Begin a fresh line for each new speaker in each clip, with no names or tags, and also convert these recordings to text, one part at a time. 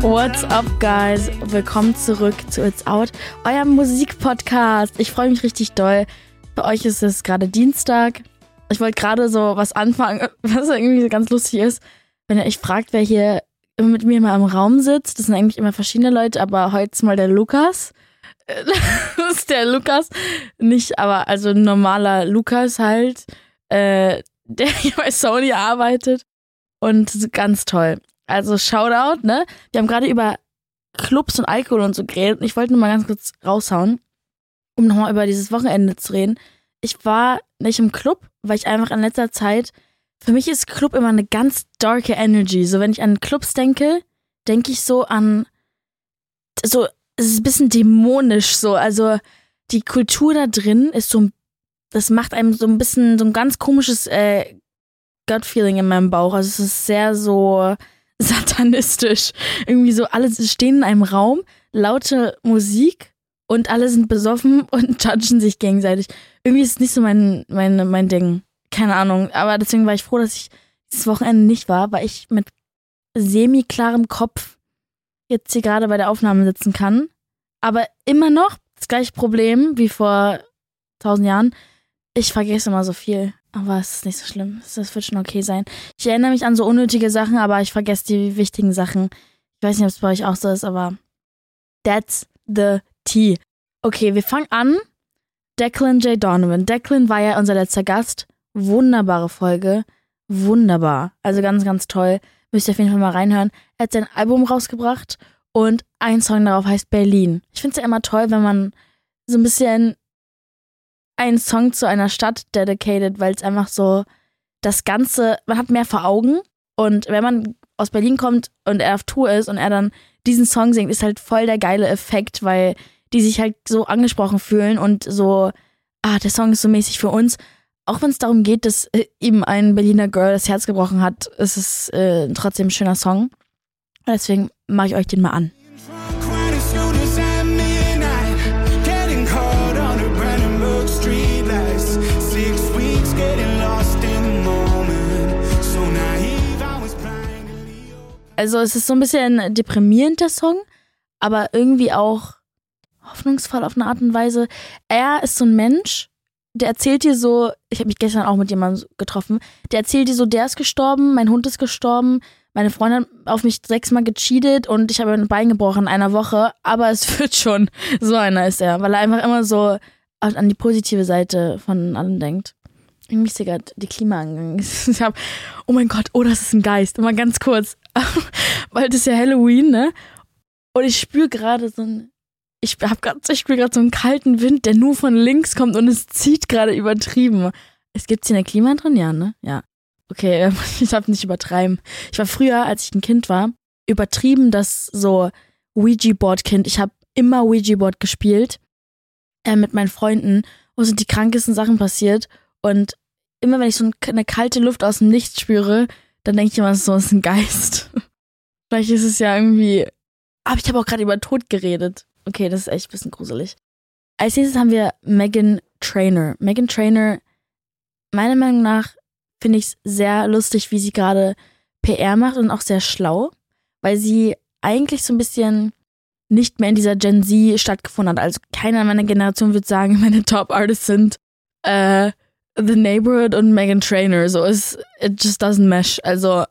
What's up, guys? Willkommen zurück zu It's Out, eurem Musikpodcast. Ich freue mich richtig doll. Bei euch ist es gerade Dienstag. Ich wollte gerade so was anfangen, was irgendwie ganz lustig ist. Wenn ihr euch fragt, wer hier mit mir mal im Raum sitzt, das sind eigentlich immer verschiedene Leute, aber heute ist mal der Lukas. Das ist der Lukas. Nicht, aber also ein normaler Lukas halt, äh, der hier bei Sony arbeitet. Und ganz toll. Also Shoutout, ne? Wir haben gerade über Clubs und Alkohol und so geredet. Und ich wollte nur mal ganz kurz raushauen, um nochmal über dieses Wochenende zu reden. Ich war nicht im Club, weil ich einfach in letzter Zeit, für mich ist Club immer eine ganz darke Energy. So, wenn ich an Clubs denke, denke ich so an, so, es ist ein bisschen dämonisch so. Also, die Kultur da drin ist so, das macht einem so ein bisschen, so ein ganz komisches äh, Gut-Feeling in meinem Bauch. Also, es ist sehr so, satanistisch. Irgendwie so, alle stehen in einem Raum, laute Musik und alle sind besoffen und judgen sich gegenseitig. Irgendwie ist es nicht so mein, mein, mein Ding. Keine Ahnung. Aber deswegen war ich froh, dass ich dieses Wochenende nicht war, weil ich mit semi-klarem Kopf jetzt hier gerade bei der Aufnahme sitzen kann. Aber immer noch das gleiche Problem wie vor tausend Jahren. Ich vergesse immer so viel. Aber es ist nicht so schlimm. Das wird schon okay sein. Ich erinnere mich an so unnötige Sachen, aber ich vergesse die wichtigen Sachen. Ich weiß nicht, ob es bei euch auch so ist, aber that's the tea. Okay, wir fangen an. Declan J. Donovan. Declan war ja unser letzter Gast. Wunderbare Folge. Wunderbar. Also ganz, ganz toll. Müsst ihr auf jeden Fall mal reinhören. Er hat sein Album rausgebracht und ein Song darauf heißt Berlin. Ich finde es ja immer toll, wenn man so ein bisschen einen Song zu einer Stadt dedicated, weil es einfach so das Ganze, man hat mehr vor Augen. Und wenn man aus Berlin kommt und er auf Tour ist und er dann diesen Song singt, ist halt voll der geile Effekt, weil die sich halt so angesprochen fühlen und so, ah, der Song ist so mäßig für uns. Auch wenn es darum geht, dass äh, ihm ein Berliner Girl das Herz gebrochen hat, ist es äh, trotzdem ein schöner Song. Deswegen mache ich euch den mal an. Also es ist so ein bisschen deprimierend, der Song, aber irgendwie auch hoffnungsvoll auf eine Art und Weise. Er ist so ein Mensch, der erzählt dir so, ich habe mich gestern auch mit jemandem getroffen, der erzählt dir so, der ist gestorben, mein Hund ist gestorben, meine Freundin hat auf mich sechsmal gecheatet und ich habe ein Bein gebrochen in einer Woche, aber es wird schon. So einer ist er, weil er einfach immer so an die positive Seite von allem denkt. Irgendwie ist hier gerade die Klima angegangen. Ich hab, oh mein Gott, oh, das ist ein Geist. Mal ganz kurz. Weil das ist ja Halloween, ne? Und ich spüre gerade so ein. Ich hab grad, ich spüre gerade so einen kalten Wind, der nur von links kommt und es zieht gerade übertrieben. Es gibt hier eine Klima drin, ja, ne? Ja. Okay, ich darf nicht übertreiben. Ich war früher, als ich ein Kind war, übertrieben das so Ouija-Board-Kind. Ich habe immer Ouija-Board gespielt äh, mit meinen Freunden, wo sind die krankesten Sachen passiert. Und immer wenn ich so eine kalte Luft aus dem Nichts spüre, dann denke ich immer, so ist ein Geist. Vielleicht ist es ja irgendwie. Aber ich habe auch gerade über Tod geredet. Okay, das ist echt ein bisschen gruselig. Als nächstes haben wir Megan Trainer. Megan Trainer, meiner Meinung nach, finde ich es sehr lustig, wie sie gerade PR macht und auch sehr schlau, weil sie eigentlich so ein bisschen nicht mehr in dieser Gen Z stattgefunden hat. Also keiner meiner Generation würde sagen, meine Top Artists sind äh, The Neighborhood und Megan Trainer. So, es it just doesn't mesh. Also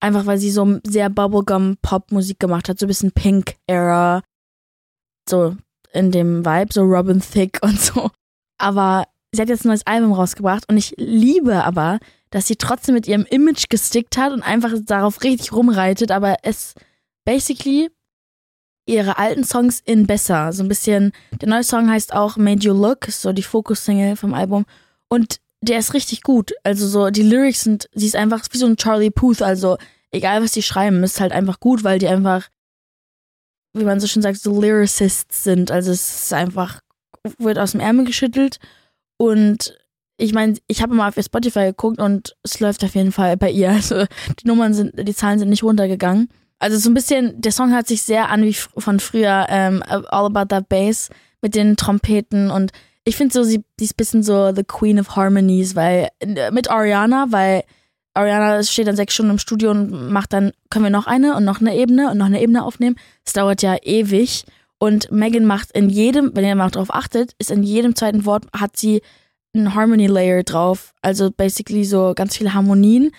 einfach, weil sie so sehr Bubblegum-Pop-Musik gemacht hat, so ein bisschen Pink-Era. So in dem Vibe, so Robin Thicke und so. Aber sie hat jetzt ein neues Album rausgebracht und ich liebe aber, dass sie trotzdem mit ihrem Image gestickt hat und einfach darauf richtig rumreitet, aber es basically ihre alten Songs in besser. So ein bisschen, der neue Song heißt auch Made You Look, so die Focus-Single vom Album. Und der ist richtig gut. Also so, die Lyrics sind, sie ist einfach wie so ein Charlie Puth, also egal was die schreiben, ist halt einfach gut, weil die einfach, wie man so schön sagt, so Lyricists sind. Also es ist einfach, wird aus dem Ärmel geschüttelt und ich meine, ich habe mal auf ihr Spotify geguckt und es läuft auf jeden Fall bei ihr. Also die Nummern sind, die Zahlen sind nicht runtergegangen. Also so ein bisschen, der Song hört sich sehr an wie von früher, ähm, All About That Bass mit den Trompeten und ich finde so, sie, sie ist ein bisschen so the Queen of Harmonies, weil, mit Ariana, weil Ariana steht dann sechs Stunden im Studio und macht dann, können wir noch eine und noch eine Ebene und noch eine Ebene aufnehmen. Das dauert ja ewig. Und Megan macht in jedem, wenn ihr mal darauf achtet, ist in jedem zweiten Wort hat sie ein Harmony Layer drauf. Also basically so ganz viele Harmonien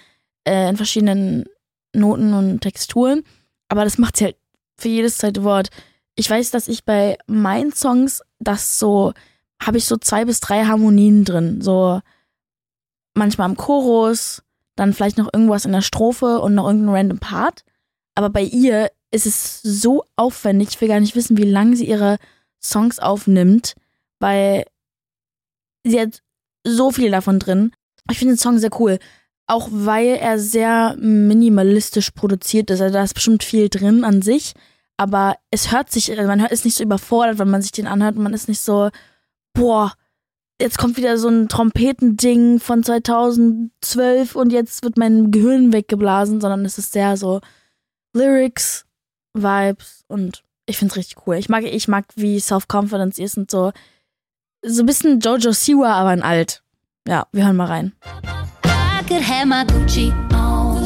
äh, in verschiedenen Noten und Texturen. Aber das macht sie halt für jedes zweite Wort. Ich weiß, dass ich bei meinen Songs das so, habe ich so zwei bis drei Harmonien drin. So manchmal im Chorus, dann vielleicht noch irgendwas in der Strophe und noch irgendein random Part. Aber bei ihr ist es so aufwendig, ich will gar nicht wissen, wie lange sie ihre Songs aufnimmt, weil sie hat so viele davon drin. Ich finde den Song sehr cool. Auch weil er sehr minimalistisch produziert ist. Also da ist bestimmt viel drin an sich. Aber es hört sich, also man ist nicht so überfordert, wenn man sich den anhört. Man ist nicht so, boah, jetzt kommt wieder so ein Trompetending von 2012 und jetzt wird mein Gehirn weggeblasen, sondern es ist sehr so Lyrics, Vibes und ich finde es richtig cool. Ich mag, ich mag, wie Self-Confidence ist und so. So ein bisschen Jojo Siwa, aber in alt. Ja, wir hören mal rein. I could have my Gucci on.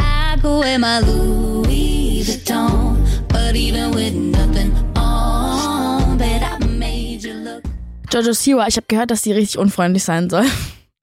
I go in my Louis Vuitton. But even with Jojo Siwa, ich habe gehört, dass sie richtig unfreundlich sein soll.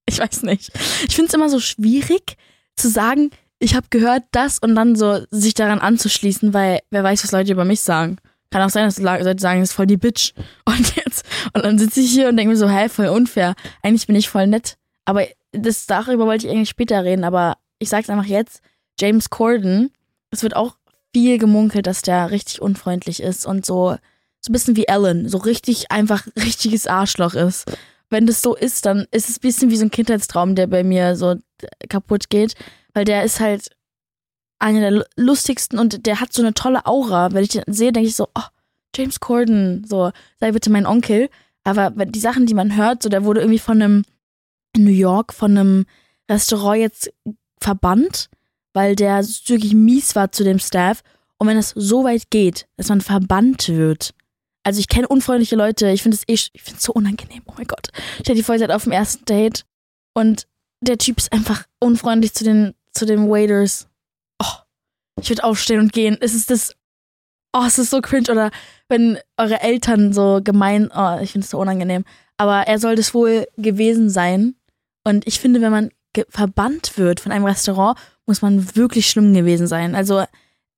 Ich weiß nicht. Ich finde es immer so schwierig zu sagen, ich habe gehört das und dann so sich daran anzuschließen, weil wer weiß, was Leute über mich sagen. Kann auch sein, dass Leute sagen, das ist voll die Bitch. Und jetzt, und dann sitze ich hier und denke mir so, hä, voll unfair. Eigentlich bin ich voll nett. Aber das darüber wollte ich eigentlich später reden, aber ich sag's einfach jetzt. James Corden, es wird auch viel gemunkelt, dass der richtig unfreundlich ist und so, so ein bisschen wie Ellen, so richtig einfach richtiges Arschloch ist. Wenn das so ist, dann ist es ein bisschen wie so ein Kindheitstraum, der bei mir so kaputt geht, weil der ist halt einer der lustigsten und der hat so eine tolle Aura. Wenn ich den sehe, denke ich so, oh, James Corden, so, sei bitte mein Onkel. Aber die Sachen, die man hört, so, der wurde irgendwie von einem, in New York, von einem Restaurant jetzt verbannt, weil der wirklich mies war zu dem Staff. Und wenn es so weit geht, dass man verbannt wird, also ich kenne unfreundliche Leute, ich finde es eh, ich finde es so unangenehm, oh mein Gott. Ich hatte die Vollzeit auf dem ersten Date und der Typ ist einfach unfreundlich zu den, zu den Waiters. Oh, ich würde aufstehen und gehen. Es ist das, oh, es ist so cringe. Oder wenn eure Eltern so gemein, oh, ich finde es so unangenehm. Aber er soll das wohl gewesen sein. Und ich finde, wenn man verbannt wird von einem Restaurant, muss man wirklich schlimm gewesen sein. Also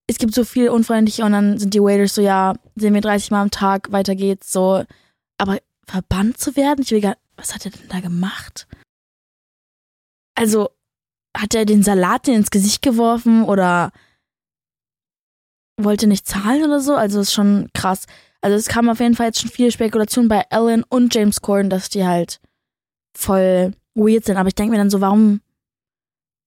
es gibt so viel unfreundliche und dann sind die Waiters so, ja, sehen wir 30 Mal am Tag, weiter geht's, so. Aber verbannt zu werden, ich will gar, was hat er denn da gemacht? Also, hat er den Salat ins Gesicht geworfen oder wollte nicht zahlen oder so? Also, ist schon krass. Also, es kam auf jeden Fall jetzt schon viele Spekulationen bei Ellen und James Corden, dass die halt voll weird sind. Aber ich denke mir dann so, warum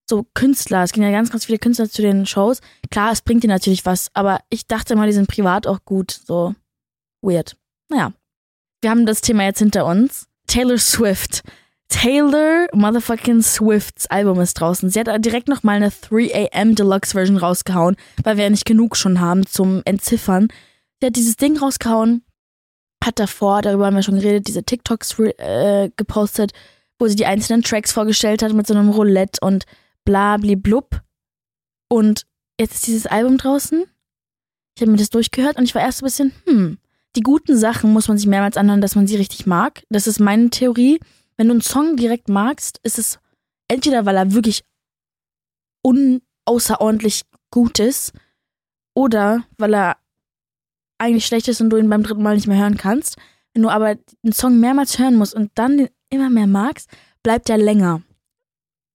so Künstler, es gehen ja ganz, ganz viele Künstler zu den Shows. Klar, es bringt dir natürlich was, aber ich dachte immer, die sind privat auch gut, so weird. Naja. Wir haben das Thema jetzt hinter uns. Taylor Swift. Taylor Motherfucking Swifts Album ist draußen. Sie hat direkt nochmal eine 3am Deluxe Version rausgehauen, weil wir ja nicht genug schon haben zum Entziffern. Sie hat dieses Ding rausgehauen, hat davor, darüber haben wir schon geredet, diese TikToks äh, gepostet, wo sie die einzelnen Tracks vorgestellt hat mit so einem Roulette und blub. Und jetzt ist dieses Album draußen. Ich habe mir das durchgehört und ich war erst ein bisschen, hm, die guten Sachen muss man sich mehrmals anhören, dass man sie richtig mag. Das ist meine Theorie. Wenn du einen Song direkt magst, ist es entweder, weil er wirklich unaußerordentlich gut ist oder weil er eigentlich schlecht ist und du ihn beim dritten Mal nicht mehr hören kannst. Wenn du aber einen Song mehrmals hören musst und dann den immer mehr magst, bleibt er länger.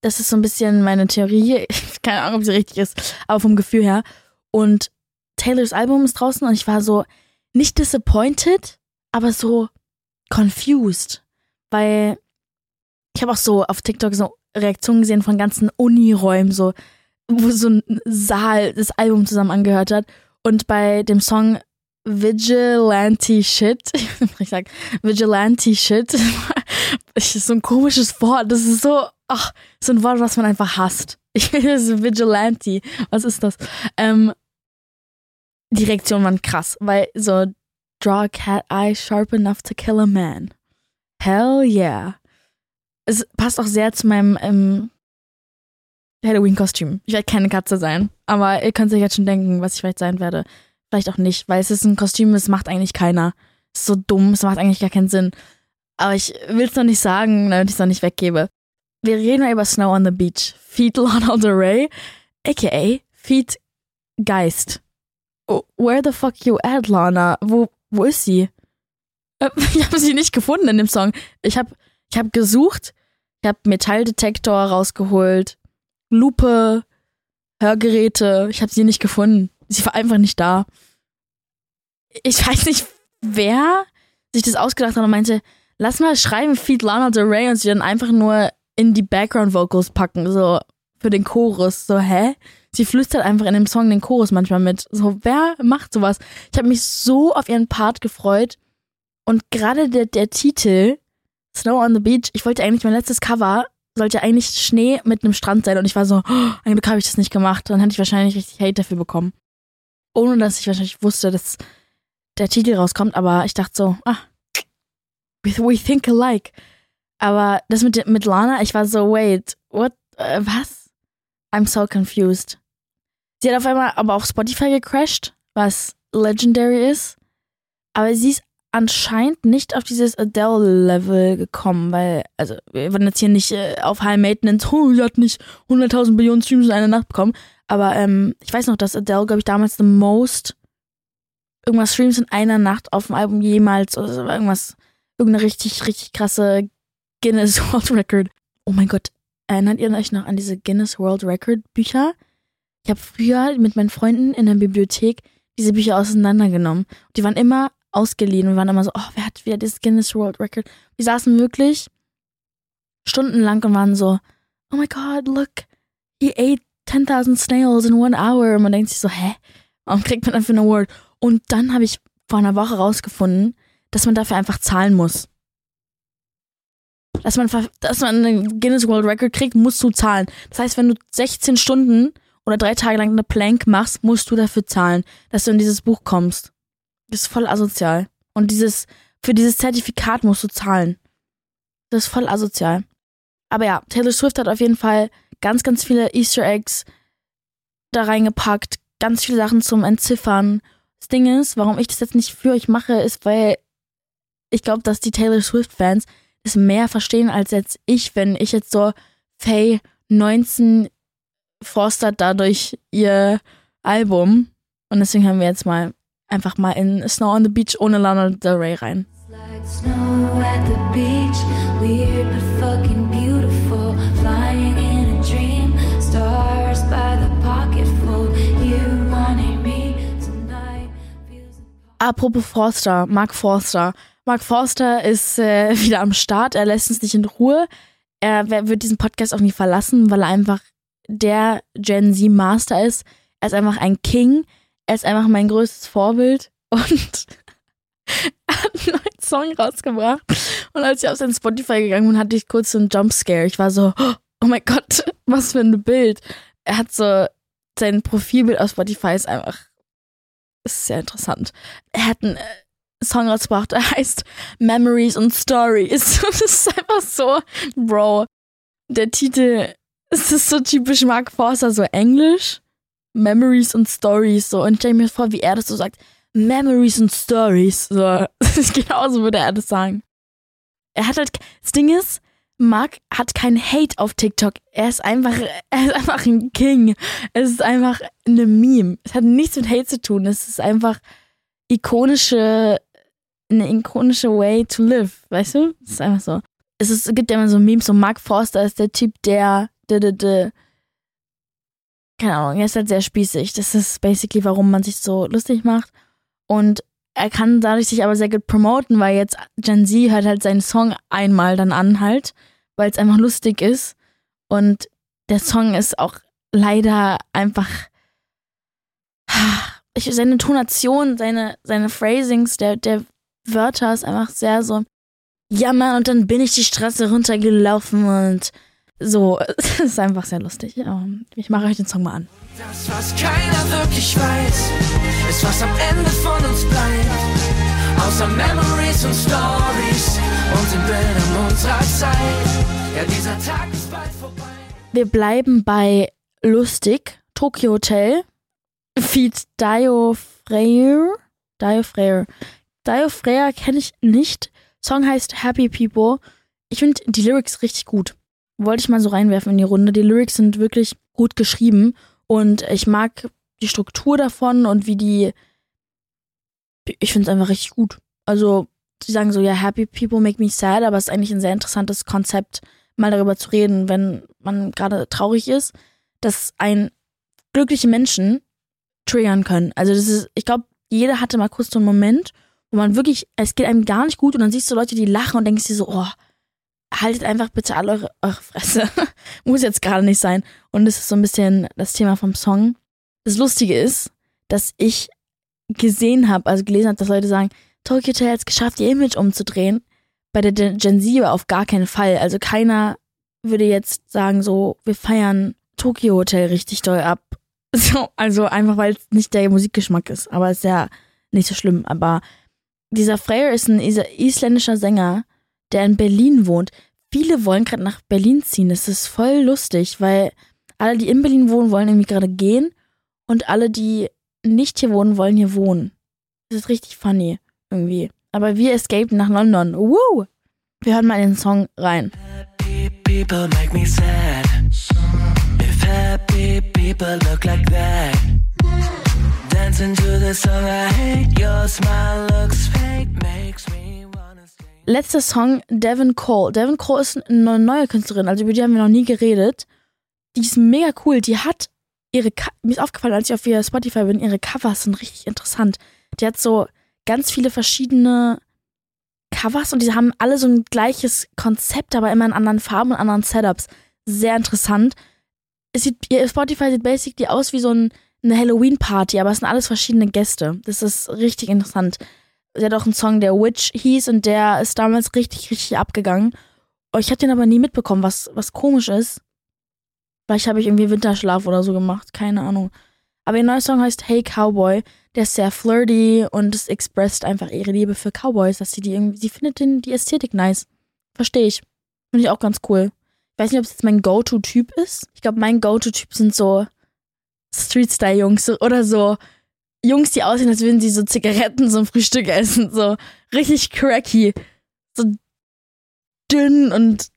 Das ist so ein bisschen meine Theorie. Keine Ahnung, ob sie richtig ist, aber vom Gefühl her. Und Taylors Album ist draußen und ich war so nicht disappointed, aber so confused. Weil ich habe auch so auf TikTok so Reaktionen gesehen von ganzen Uniräumen, so, wo so ein Saal das Album zusammen angehört hat. Und bei dem Song Vigilante Shit, ich sag Vigilante Shit, ist so ein komisches Wort. Das ist so, ach, so ein Wort, was man einfach hasst. Ich das Vigilante. Was ist das? Ähm, die Reaktionen waren krass, weil so draw a cat eye sharp enough to kill a man. Hell yeah. Es passt auch sehr zu meinem ähm, Halloween-Kostüm. Ich werde keine Katze sein. Aber ihr könnt sich jetzt schon denken, was ich vielleicht sein werde. Vielleicht auch nicht, weil es ist ein Kostüm, das macht eigentlich keiner. Es ist so dumm, es macht eigentlich gar keinen Sinn. Aber ich will es noch nicht sagen, damit ich es noch nicht weggebe. Wir reden mal über Snow on the Beach. Feed Lana Del Rey, aka Feed Geist. Oh, where the fuck you at, Lana? Wo, wo ist sie? Äh, ich habe sie nicht gefunden in dem Song. Ich habe ich hab gesucht, ich habe Metalldetektor rausgeholt, Lupe, Hörgeräte. Ich habe sie nicht gefunden. Sie war einfach nicht da. Ich weiß nicht, wer sich das ausgedacht hat und meinte, lass mal schreiben Feed Lana Del Rey und sie dann einfach nur in die Background Vocals packen, so für den Chorus. So, hä? Sie flüstert einfach in dem Song den Chorus manchmal mit. So, wer macht sowas? Ich habe mich so auf ihren Part gefreut. Und gerade der, der Titel, Snow on the Beach, ich wollte eigentlich mein letztes Cover, sollte eigentlich Schnee mit einem Strand sein. Und ich war so, oh, ein Glück habe ich das nicht gemacht. Dann hätte ich wahrscheinlich richtig Hate dafür bekommen. Ohne dass ich wahrscheinlich wusste, dass der Titel rauskommt. Aber ich dachte so, ah, we think alike. Aber das mit, mit Lana, ich war so, wait, what, äh, was? I'm so confused. Sie hat auf einmal aber auf Spotify gecrashed, was legendary ist. Aber sie ist anscheinend nicht auf dieses Adele-Level gekommen, weil, also, wir wollen jetzt hier nicht äh, auf High Maintenance, oh, sie hat nicht 100.000 Billionen Streams in einer Nacht bekommen. Aber ähm, ich weiß noch, dass Adele, glaube ich, damals the most irgendwas Streams in einer Nacht auf dem Album jemals oder irgendwas, irgendeine richtig, richtig krasse Guinness World Record. Oh mein Gott, erinnert ihr euch noch an diese Guinness World Record Bücher? Ich habe früher mit meinen Freunden in der Bibliothek diese Bücher auseinandergenommen. Die waren immer ausgeliehen und waren immer so, oh, wer hat wieder dieses Guinness World Record? Die saßen wirklich stundenlang und waren so, oh my god, look, he ate 10.000 snails in one hour. Und man denkt sich so, hä? Warum kriegt man dafür einen Award? Und dann habe ich vor einer Woche rausgefunden, dass man dafür einfach zahlen muss. Dass man, dass man einen Guinness World Record kriegt, musst du zahlen. Das heißt, wenn du 16 Stunden oder drei Tage lang eine Plank machst, musst du dafür zahlen, dass du in dieses Buch kommst. Das ist voll asozial. Und dieses, für dieses Zertifikat musst du zahlen. Das ist voll asozial. Aber ja, Taylor Swift hat auf jeden Fall ganz, ganz viele Easter Eggs da reingepackt, ganz viele Sachen zum Entziffern. Das Ding ist, warum ich das jetzt nicht für euch mache, ist, weil ich glaube, dass die Taylor Swift-Fans es mehr verstehen als jetzt ich, wenn ich jetzt so Faye 19 forstert dadurch ihr Album. Und deswegen hören wir jetzt mal einfach mal in Snow on the Beach ohne Lana Del Rey rein. Like snow at the beach, weird but fucking beautiful, Apropos Forster, Mark Forster. Mark Forster ist äh, wieder am Start, er lässt uns nicht in Ruhe. Er wird diesen Podcast auch nie verlassen, weil er einfach der Gen Z Master ist. Er ist einfach ein King. Er ist einfach mein größtes Vorbild und er hat einen neuen Song rausgebracht. Und als ich auf sein Spotify gegangen bin, hatte ich kurz so einen Jumpscare. Ich war so, oh mein Gott, was für ein Bild. Er hat so, sein Profilbild auf Spotify ist einfach, ist sehr interessant. Er hat einen äh, Song rausgebracht, der heißt Memories and Stories. Und es ist einfach so, Bro, der Titel, es ist so typisch Mark Forster, so Englisch. Memories und Stories so und stell mir vor, wie er das so sagt. Memories und Stories. So, genauso würde er das sagen. Er hat halt, das Ding ist, Mark hat keinen Hate auf TikTok. Er ist einfach, er ist einfach ein King. Es ist einfach eine Meme. Es hat nichts mit Hate zu tun. Es ist einfach ikonische, eine ikonische Way to live. Weißt du? Es ist einfach so. Es, ist, es gibt ja immer so Memes, so Mark Forster ist der Typ, der, der, der, der keine Ahnung, er ist halt sehr spießig. Das ist basically, warum man sich so lustig macht. Und er kann dadurch sich aber sehr gut promoten, weil jetzt Gen Z hört halt seinen Song einmal dann an halt, weil es einfach lustig ist. Und der Song ist auch leider einfach. Seine Tonation, seine, seine Phrasings der, der Wörter ist einfach sehr so. Ja, Mann, und dann bin ich die Straße runtergelaufen und so, es ist einfach sehr lustig. Ich mache euch den Song mal an.
Das, was keiner wirklich weiß, ist, was am Ende von uns bleibt. Außer Memories und Stories und den Bildern unserer Zeit. Ja, dieser Tag ist bald vorbei.
Wir bleiben bei lustig. Tokyo Hotel. Feed Dio Freire. Dio Freire. Dio Freire kenne ich nicht. Song heißt Happy People. Ich finde die Lyrics richtig gut. Wollte ich mal so reinwerfen in die Runde. Die Lyrics sind wirklich gut geschrieben und ich mag die Struktur davon und wie die. Ich finde es einfach richtig gut. Also, sie sagen so, ja, Happy People make me sad, aber es ist eigentlich ein sehr interessantes Konzept, mal darüber zu reden, wenn man gerade traurig ist, dass ein glückliche Menschen triggern können. Also, das ist, ich glaube, jeder hatte mal kurz so einen Moment, wo man wirklich, es geht einem gar nicht gut und dann siehst du Leute, die lachen und denkst dir so, oh, haltet einfach bitte alle eure, eure Fresse. Muss jetzt gerade nicht sein. Und das ist so ein bisschen das Thema vom Song. Das Lustige ist, dass ich gesehen habe, also gelesen habe, dass Leute sagen, Tokyo Hotel hat es geschafft, ihr Image umzudrehen. Bei der Gen Z aber auf gar keinen Fall. Also keiner würde jetzt sagen, so, wir feiern Tokyo Hotel richtig doll ab. So, also einfach, weil es nicht der Musikgeschmack ist. Aber ist ja nicht so schlimm. Aber dieser Freyr ist ein isländischer Sänger, der in Berlin wohnt. Viele wollen gerade nach Berlin ziehen. Das ist voll lustig, weil alle, die in Berlin wohnen, wollen irgendwie gerade gehen und alle, die nicht hier wohnen, wollen hier wohnen. Das ist richtig funny irgendwie. Aber wir escapen nach London. Woo! Wir hören mal in den Song rein. Happy people make me sad. If happy people look like that. Dancing to the song I hate. Your smile looks fake, makes me Letzter Song, Devin Cole. Devin Cole ist eine neue Künstlerin, also über die haben wir noch nie geredet. Die ist mega cool. Die hat ihre, mir ist aufgefallen, als ich auf ihr Spotify bin, ihre Covers sind richtig interessant. Die hat so ganz viele verschiedene Covers und die haben alle so ein gleiches Konzept, aber immer in anderen Farben und anderen Setups. Sehr interessant. Es sieht, Spotify sieht basically aus wie so ein, eine Halloween-Party, aber es sind alles verschiedene Gäste. Das ist richtig interessant sie hat auch einen Song, der Witch hieß und der ist damals richtig, richtig abgegangen. Ich habe den aber nie mitbekommen, was, was komisch ist. Vielleicht habe ich irgendwie Winterschlaf oder so gemacht, keine Ahnung. Aber ihr neuer Song heißt Hey Cowboy. Der ist sehr flirty und es expresst einfach ihre Liebe für Cowboys, dass sie die irgendwie, sie findet den, die Ästhetik nice. Verstehe ich. Finde ich auch ganz cool. Ich weiß nicht, ob es jetzt mein Go-To-Typ ist. Ich glaube, mein Go-To-Typ sind so Street-Style-Jungs oder so Jungs, die aussehen, als würden sie so Zigaretten zum Frühstück essen. So richtig cracky. So dünn und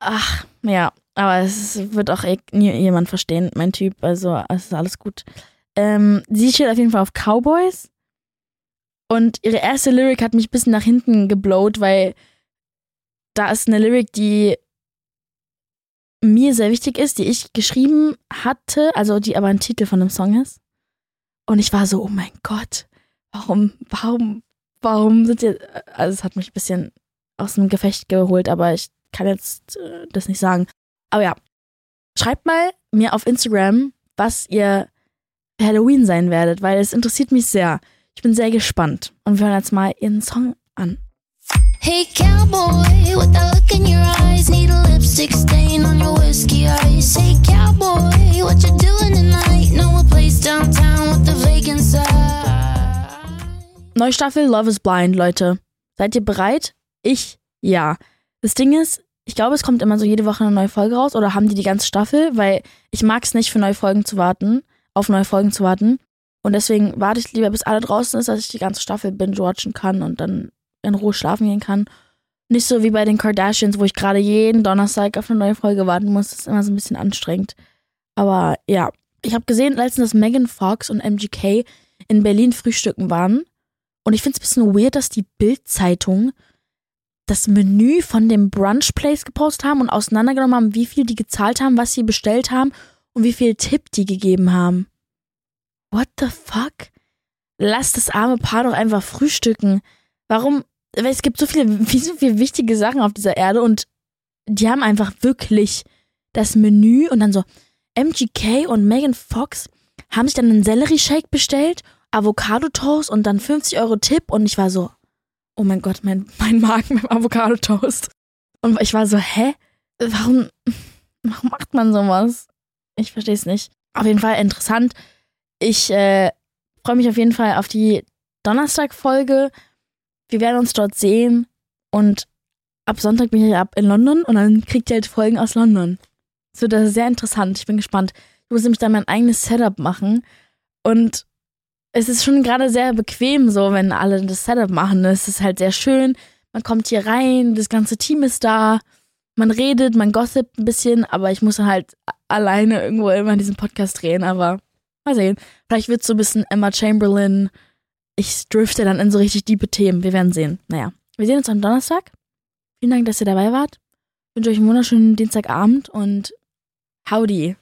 ach, ja. Aber es wird auch eh nie jemand verstehen, mein Typ. Also, es ist alles gut. Ähm, sie steht auf jeden Fall auf Cowboys. Und ihre erste Lyric hat mich ein bisschen nach hinten geblowt, weil da ist eine Lyric, die mir sehr wichtig ist, die ich geschrieben hatte, also die aber ein Titel von einem Song ist. Und ich war so, oh mein Gott, warum, warum, warum sind ihr. Also, es hat mich ein bisschen aus dem Gefecht geholt, aber ich kann jetzt äh, das nicht sagen. Aber ja, schreibt mal mir auf Instagram, was ihr Halloween sein werdet, weil es interessiert mich sehr. Ich bin sehr gespannt. Und wir hören jetzt mal ihren Song an. Hey cowboy, with that look in your eyes, need a lipstick stain on your whiskey eyes. Hey cowboy, what you doing tonight? Know a place downtown with a vacant side. Neue Staffel Love is Blind, Leute. Seid ihr bereit? Ich, ja. Das Ding ist, ich glaube, es kommt immer so jede Woche eine neue Folge raus oder haben die die ganze Staffel, weil ich mag es nicht für neue Folgen zu warten, auf neue Folgen zu warten. Und deswegen warte ich lieber, bis alle draußen ist, dass ich die ganze Staffel binge-watchen kann und dann in Ruhe schlafen gehen kann. Nicht so wie bei den Kardashians, wo ich gerade jeden Donnerstag auf eine neue Folge warten muss. Das ist immer so ein bisschen anstrengend. Aber ja, ich habe gesehen letztens, dass Megan Fox und MGK in Berlin frühstücken waren. Und ich finde es ein bisschen weird, dass die Bild-Zeitung das Menü von dem Brunch Place gepostet haben und auseinandergenommen haben, wie viel die gezahlt haben, was sie bestellt haben und wie viel Tipp die gegeben haben. What the fuck? Lass das arme Paar doch einfach frühstücken. Warum weil es gibt so viele, wie so viele wichtige Sachen auf dieser Erde und die haben einfach wirklich das Menü und dann so MGK und Megan Fox haben sich dann einen Sellerie-Shake bestellt, Avocado-Toast und dann 50 Euro Tipp und ich war so, oh mein Gott, mein, mein Magen mit Avocado-Toast. Und ich war so, hä? Warum, warum macht man sowas? Ich verstehe es nicht. Auf jeden Fall interessant. Ich äh, freue mich auf jeden Fall auf die Donnerstag-Folge wir werden uns dort sehen und ab Sonntag bin ich ab in London und dann kriegt ihr halt Folgen aus London. Es wird also sehr interessant. Ich bin gespannt. Ich muss nämlich da mein eigenes Setup machen. Und es ist schon gerade sehr bequem so, wenn alle das Setup machen. Es ist halt sehr schön. Man kommt hier rein, das ganze Team ist da. Man redet, man gossipt ein bisschen, aber ich muss halt alleine irgendwo immer diesen Podcast drehen. Aber mal sehen. Vielleicht wird es so ein bisschen Emma Chamberlain. Ich drifte dann in so richtig diepe Themen. Wir werden sehen. Naja, wir sehen uns am Donnerstag. Vielen Dank, dass ihr dabei wart. Ich wünsche euch einen wunderschönen Dienstagabend und howdy.